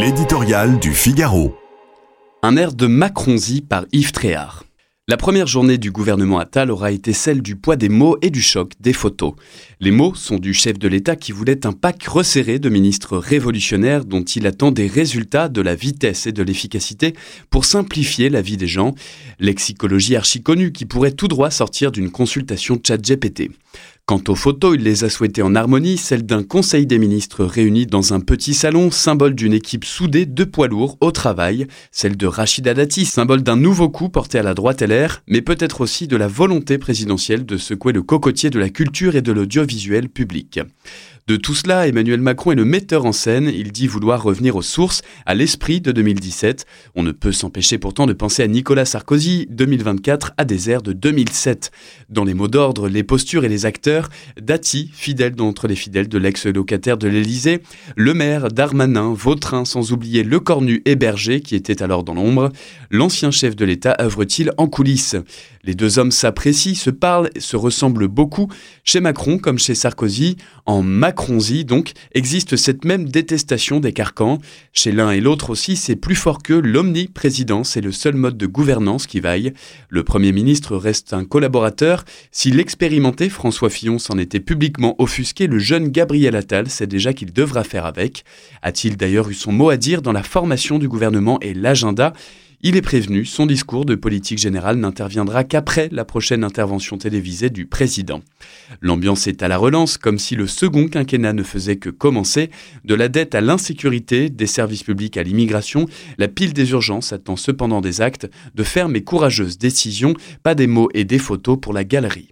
L'éditorial du Figaro. Un air de Macronzy par Yves Tréhard. La première journée du gouvernement Attal aura été celle du poids des mots et du choc des photos. Les mots sont du chef de l'État qui voulait un pack resserré de ministres révolutionnaires dont il attend des résultats, de la vitesse et de l'efficacité pour simplifier la vie des gens. Lexicologie archi connue qui pourrait tout droit sortir d'une consultation chat GPT. Quant aux photos, il les a souhaitées en harmonie, celle d'un conseil des ministres réuni dans un petit salon, symbole d'une équipe soudée de poids lourds au travail, celle de Rachida Dati, symbole d'un nouveau coup porté à la droite LR, mais peut-être aussi de la volonté présidentielle de secouer le cocotier de la culture et de l'audiovisuel public. De tout cela, Emmanuel Macron est le metteur en scène. Il dit vouloir revenir aux sources, à l'esprit de 2017. On ne peut s'empêcher pourtant de penser à Nicolas Sarkozy 2024 à des airs de 2007. Dans les mots d'ordre, les postures et les acteurs, Dati, fidèle d'entre les fidèles de l'ex-locataire de l'Élysée, Le Maire, Darmanin, Vautrin, sans oublier Le Cornu et Berger qui était alors dans l'ombre. L'ancien chef de l'État œuvre-t-il en coulisses? Les deux hommes s'apprécient, se parlent, se ressemblent beaucoup. Chez Macron comme chez Sarkozy, en Macron donc, existe cette même détestation des carcans. Chez l'un et l'autre aussi, c'est plus fort que l'omniprésidence est le seul mode de gouvernance qui vaille. Le Premier ministre reste un collaborateur. Si l'expérimenté François Fillon s'en était publiquement offusqué, le jeune Gabriel Attal sait déjà qu'il devra faire avec. A-t-il d'ailleurs eu son mot à dire dans la formation du gouvernement et l'agenda? Il est prévenu, son discours de politique générale n'interviendra qu'après la prochaine intervention télévisée du président. L'ambiance est à la relance, comme si le second quinquennat ne faisait que commencer. De la dette à l'insécurité, des services publics à l'immigration, la pile des urgences attend cependant des actes, de fermes et courageuses décisions, pas des mots et des photos pour la galerie.